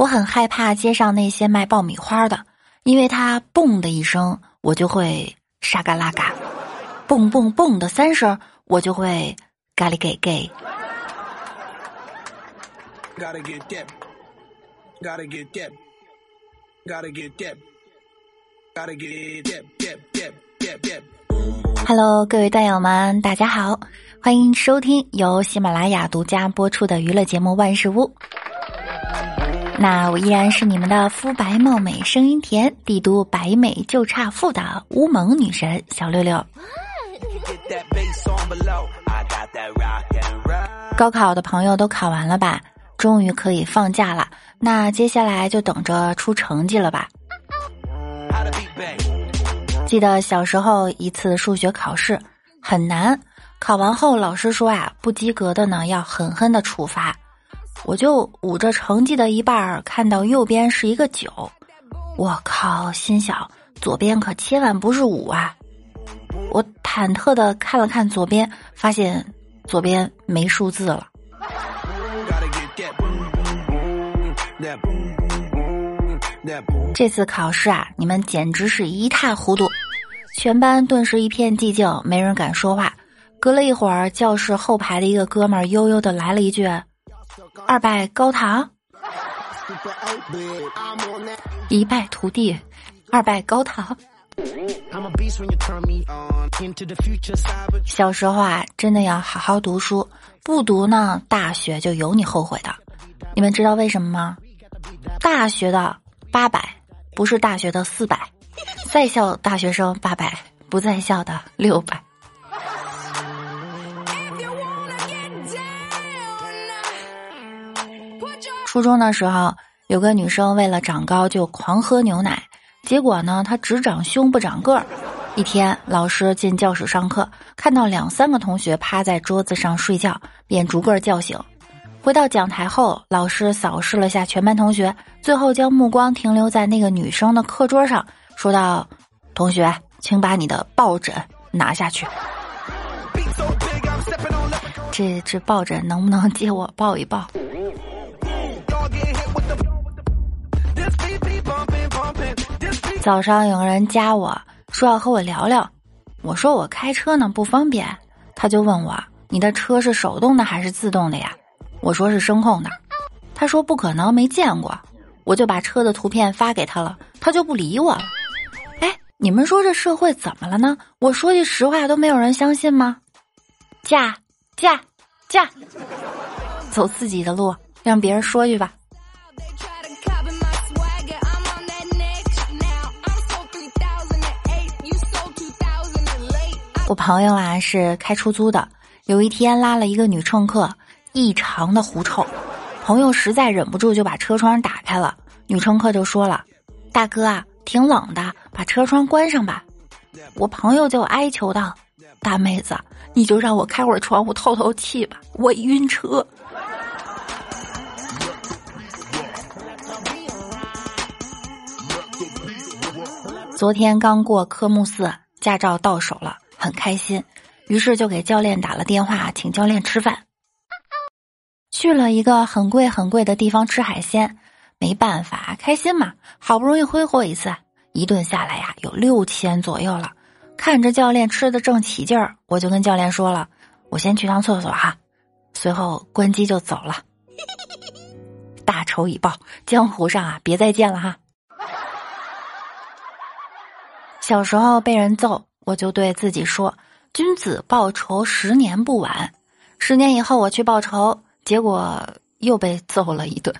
我很害怕街上那些卖爆米花的，因为他嘣的一声，我就会沙嘎拉嘎；嘣嘣嘣的三声，我就会咖喱给给。Hello，各位段友们，大家好，欢迎收听由喜马拉雅独家播出的娱乐节目《万事屋》。那我依然是你们的肤白貌美、声音甜、帝都白美就差富的乌蒙女神小六六。高考的朋友都考完了吧？终于可以放假了。那接下来就等着出成绩了吧？记得小时候一次数学考试很难，考完后老师说啊，不及格的呢要狠狠的处罚。我就捂着成绩的一半儿，看到右边是一个九，我靠，心想左边可千万不是五啊！我忐忑的看了看左边，发现左边没数字了。这次考试啊，你们简直是一塌糊涂，全班顿时一片寂静，没人敢说话。隔了一会儿，教室后排的一个哥们儿悠悠的来了一句：“二拜高堂。”一败涂地，二拜高堂。小时候啊，真的要好好读书，不读呢，大学就有你后悔的。你们知道为什么吗？大学的八百不是大学的四百，在校大学生八百，不在校的六百。初中的时候，有个女生为了长高就狂喝牛奶，结果呢，她只长胸不长个儿。一天，老师进教室上课，看到两三个同学趴在桌子上睡觉，便逐个叫醒。回到讲台后，老师扫视了下全班同学，最后将目光停留在那个女生的课桌上，说道：“同学，请把你的抱枕拿下去。这这抱枕能不能借我抱一抱？”早上有个人加我说要和我聊聊，我说我开车呢不方便，他就问我你的车是手动的还是自动的呀？我说是声控的，他说不可能没见过，我就把车的图片发给他了，他就不理我了。哎，你们说这社会怎么了呢？我说句实话都没有人相信吗？嫁嫁嫁，走自己的路，让别人说去吧。我朋友啊是开出租的，有一天拉了一个女乘客，异常的狐臭，朋友实在忍不住就把车窗打开了，女乘客就说了：“大哥啊，挺冷的，把车窗关上吧。”我朋友就哀求道：“大妹子，你就让我开会儿窗户透透气吧，我晕车。”昨天刚过科目四，驾照到手了。很开心，于是就给教练打了电话，请教练吃饭。去了一个很贵很贵的地方吃海鲜，没办法，开心嘛，好不容易挥霍一次，一顿下来呀，有六千左右了。看着教练吃的正起劲儿，我就跟教练说了：“我先去趟厕所哈。”随后关机就走了。大仇已报，江湖上啊，别再见了哈。小时候被人揍。我就对自己说：“君子报仇，十年不晚。”十年以后我去报仇，结果又被揍了一顿。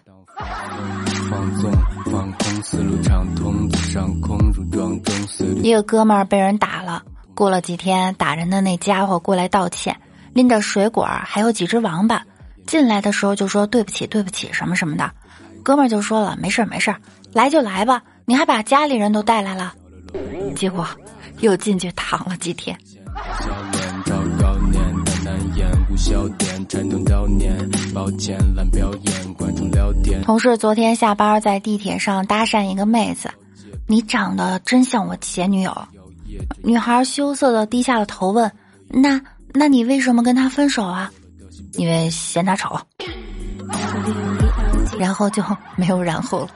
一个哥们儿被人打了，过了几天，打人的那家伙过来道歉，拎着水果还有几只王八，进来的时候就说对不起对不起什么什么的，哥们儿就说了没事没事，来就来吧，你还把家里人都带来了，结果。又进去躺了几天。同事昨天下班在地铁上搭讪一个妹子，你长得真像我前女友。女孩羞涩的低下了头问：“那那你为什么跟他分手啊？”因为嫌他丑。然后就没有然后了。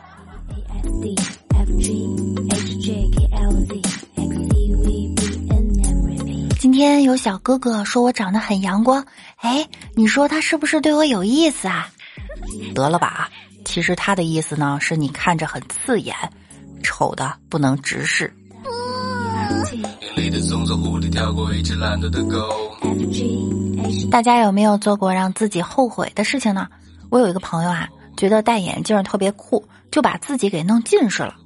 天有小哥哥说我长得很阳光，哎，你说他是不是对我有意思啊？得了吧，其实他的意思呢是你看着很刺眼，丑的不能直视。大家有没有做过让自己后悔的事情呢？我有一个朋友啊，觉得戴眼镜特别酷，就把自己给弄近视了。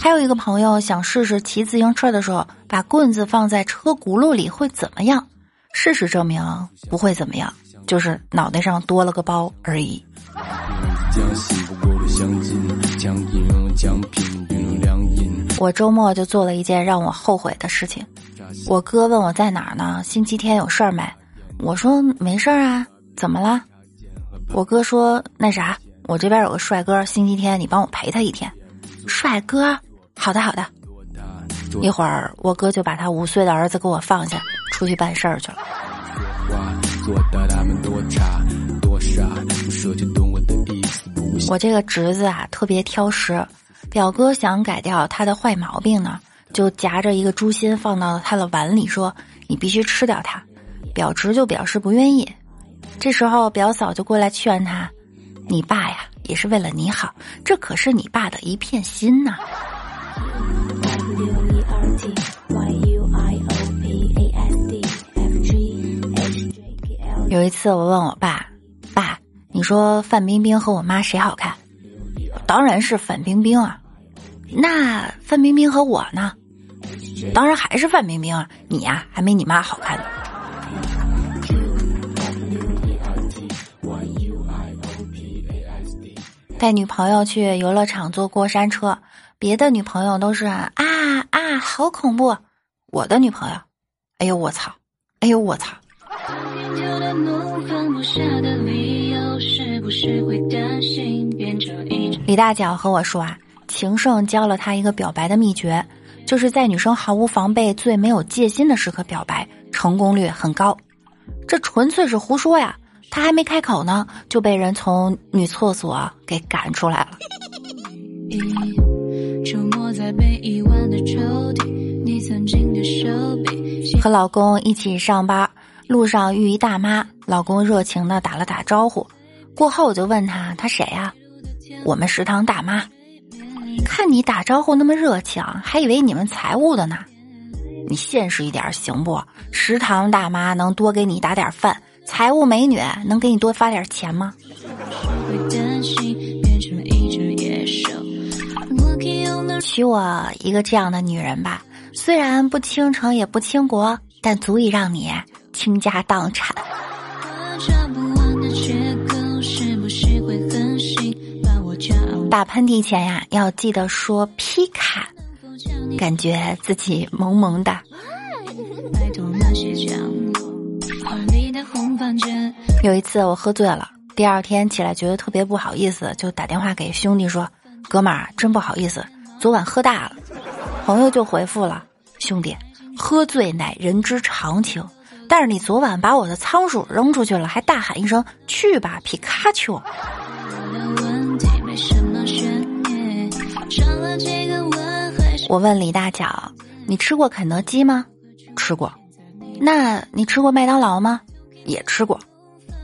还有一个朋友想试试骑自行车的时候，把棍子放在车轱辘里会怎么样？事实证明不会怎么样，就是脑袋上多了个包而已。我周末就做了一件让我后悔的事情。我哥问我在哪儿呢？星期天有事儿没？我说没事儿啊。怎么了？我哥说那啥，我这边有个帅哥，星期天你帮我陪他一天。帅哥，好的好的。一会儿我哥就把他五岁的儿子给我放下，出去办事儿去了。我这个侄子啊，特别挑食。表哥想改掉他的坏毛病呢，就夹着一个猪心放到了他的碗里，说：“你必须吃掉它。”表侄就表示不愿意。这时候表嫂就过来劝他：“你爸呀，也是为了你好，这可是你爸的一片心呐。”有一次我问我爸：“爸，你说范冰冰和我妈谁好看？”当然是范冰冰啊，那范冰冰和我呢？当然还是范冰冰啊，你呀还没你妈好看呢。带女朋友去游乐场坐过山车，别的女朋友都是啊啊好恐怖，我的女朋友，哎呦我操，哎呦我操。李大脚和我说啊，情圣教了他一个表白的秘诀，就是在女生毫无防备、最没有戒心的时刻表白，成功率很高。这纯粹是胡说呀！他还没开口呢，就被人从女厕所给赶出来了。和老公一起上班，路上遇一大妈，老公热情的打了打招呼。过后我就问他，他谁呀？我们食堂大妈。看你打招呼那么热情，还以为你们财务的呢。你现实一点行不？食堂大妈能多给你打点饭，财务美女能给你多发点钱吗？娶我一个这样的女人吧，虽然不倾城也不倾国，但足以让你倾家荡产。打喷嚏前呀，要记得说皮卡，感觉自己萌萌的。有一次我喝醉了，第二天起来觉得特别不好意思，就打电话给兄弟说：“哥们儿，真不好意思，昨晚喝大了。”朋友就回复了：“兄弟，喝醉乃人之常情，但是你昨晚把我的仓鼠扔出去了，还大喊一声去吧，皮卡丘。”我问李大脚：“你吃过肯德基吗？”“吃过。”“那你吃过麦当劳吗？”“也吃过。”“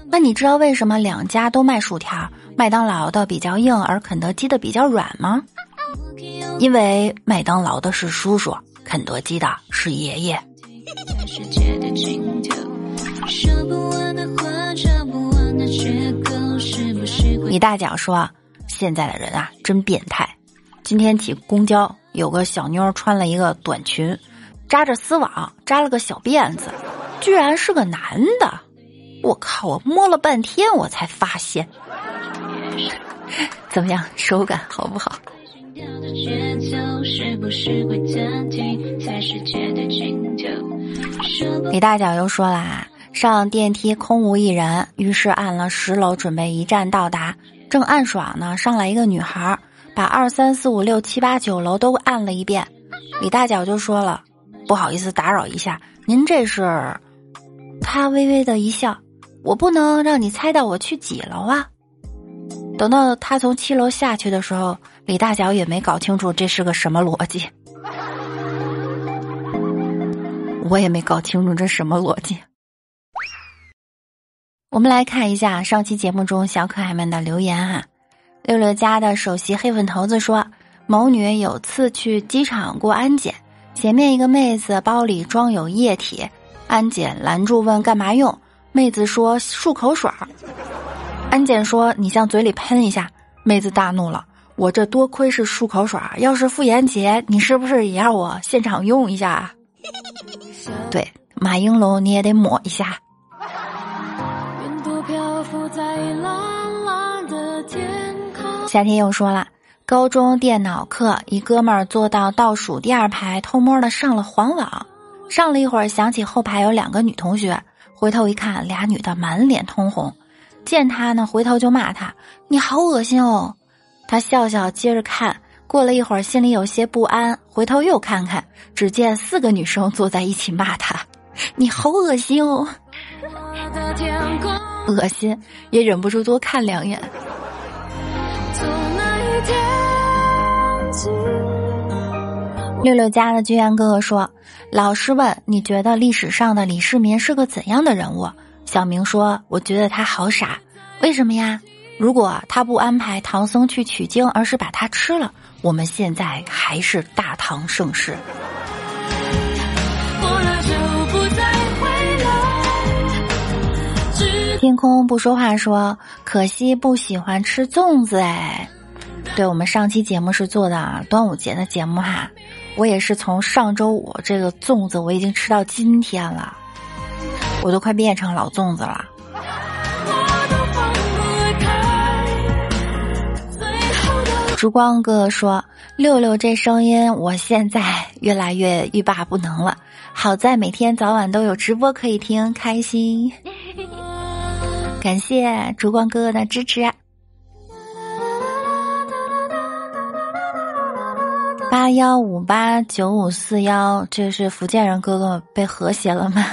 那你知道为什么两家都卖薯条，麦当劳的比较硬，而肯德基的比较软吗？”“因为麦当劳的是叔叔，肯德基的是爷爷。”你大脚说：“现在的人啊，真变态。今天挤公交。”有个小妞穿了一个短裙，扎着丝网，扎了个小辫子，居然是个男的！我靠！我摸了半天，我才发现。怎么样，手感好不好？李大脚又说啦，上电梯空无一人，于是按了十楼，准备一站到达。正暗爽呢，上来一个女孩。把二三四五六七八九楼都按了一遍，李大脚就说了：“不好意思打扰一下，您这是？”他微微的一笑：“我不能让你猜到我去几楼啊。”等到他从七楼下去的时候，李大脚也没搞清楚这是个什么逻辑。我也没搞清楚这什么逻辑。我们来看一下上期节目中小可爱们的留言哈。六六家的首席黑粉头子说，某女有次去机场过安检，前面一个妹子包里装有液体，安检拦住问干嘛用，妹子说漱口水儿。安检说你向嘴里喷一下，妹子大怒了，我这多亏是漱口水儿，要是妇炎洁，你是不是也要我现场用一下？对，马应龙你也得抹一下。夏天又说了，高中电脑课，一哥们儿坐到倒数第二排，偷摸的上了黄网。上了一会儿，想起后排有两个女同学，回头一看，俩女的满脸通红。见他呢，回头就骂他：“你好恶心哦！”他笑笑，接着看。过了一会儿，心里有些不安，回头又看看，只见四个女生坐在一起骂他：“ 你好恶心哦！”恶心，也忍不住多看两眼。六六家的居然哥哥说：“老师问你觉得历史上的李世民是个怎样的人物？”小明说：“我觉得他好傻，为什么呀？如果他不安排唐僧去取经，而是把他吃了。”我们现在还是大唐盛世。天空不说话说，可惜不喜欢吃粽子哎。对我们上期节目是做的端午节的节目哈，我也是从上周五这个粽子我已经吃到今天了，我都快变成老粽子了。烛光哥哥说：“六六这声音，我现在越来越欲罢不能了。好在每天早晚都有直播可以听，开心。感谢烛光哥哥的支持。八幺五八九五四幺，这是福建人哥哥被和谐了吗？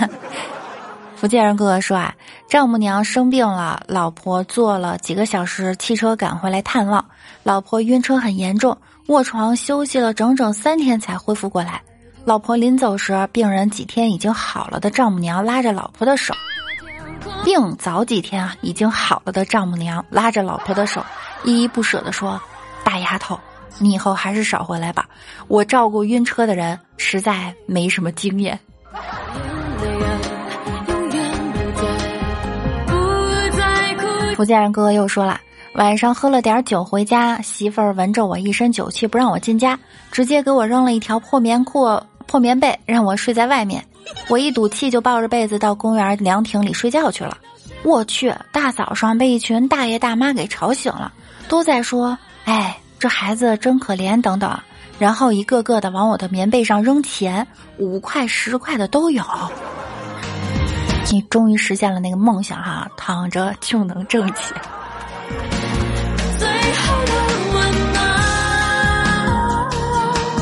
福建人哥哥说啊，丈母娘生病了，老婆坐了几个小时汽车赶回来探望。”老婆晕车很严重，卧床休息了整整三天才恢复过来。老婆临走时，病人几天已经好了的丈母娘拉着老婆的手，病早几天啊已经好了的丈母娘拉着老婆的手，依依不舍地说：“大丫头，你以后还是少回来吧，我照顾晕车的人实在没什么经验。”福建人哥哥又说了。晚上喝了点酒回家，媳妇儿闻着我一身酒气不让我进家，直接给我扔了一条破棉裤、破棉被，让我睡在外面。我一赌气就抱着被子到公园凉亭里睡觉去了。我去，大早上被一群大爷大妈给吵醒了，都在说：“哎，这孩子真可怜。”等等，然后一个个的往我的棉被上扔钱，五块十块的都有。你终于实现了那个梦想哈，躺着就能挣钱。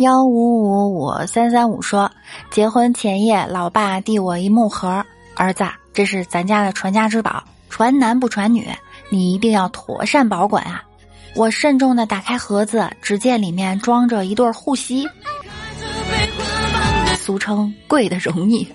幺五五五三三五说，结婚前夜，老爸递我一木盒，儿子，这是咱家的传家之宝，传男不传女，你一定要妥善保管啊！我慎重的打开盒子，只见里面装着一对护膝，俗称贵的容易。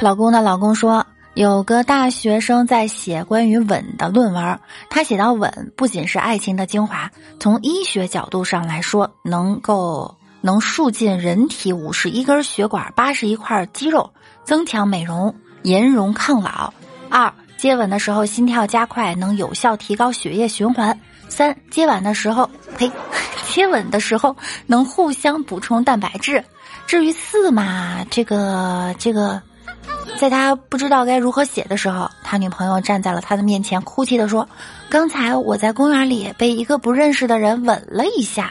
老公的老公说。有个大学生在写关于吻的论文，他写到吻不仅是爱情的精华，从医学角度上来说，能够能束进人体五十一根血管、八十一块肌肉，增强美容、颜容、抗老。二，接吻的时候心跳加快，能有效提高血液循环。三，接吻的时候，呸，接吻的时候能互相补充蛋白质。至于四嘛，这个这个。在他不知道该如何写的时候，他女朋友站在了他的面前，哭泣的说：“刚才我在公园里被一个不认识的人吻了一下。”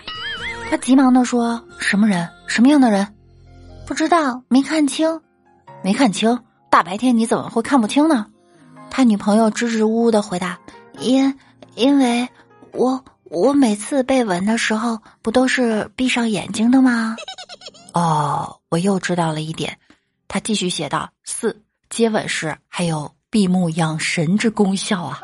他急忙的说：“什么人？什么样的人？不知道，没看清，没看清。大白天你怎么会看不清呢？”他女朋友支支吾吾的回答：“因因为我我每次被吻的时候不都是闭上眼睛的吗？” 哦，我又知道了一点。他继续写道：“四接吻时还有闭目养神之功效啊！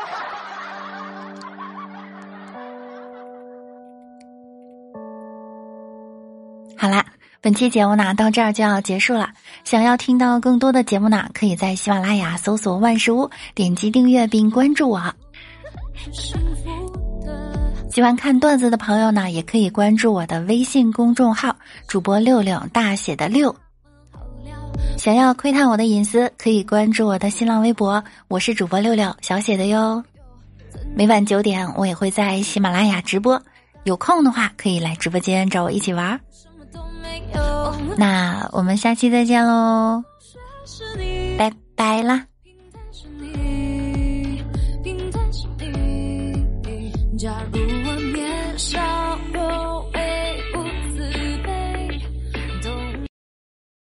好啦，本期节目呢到这儿就要结束了。想要听到更多的节目呢，可以在喜马拉雅搜索万事屋，点击订阅并关注我。喜欢看段子的朋友呢，也可以关注我的微信公众号“主播六六”，大写的六。想要窥探我的隐私，可以关注我的新浪微博，我是主播六六，小写的哟。每晚九点，我也会在喜马拉雅直播，有空的话可以来直播间找我一起玩。那我们下期再见喽，拜拜啦。假如我年少。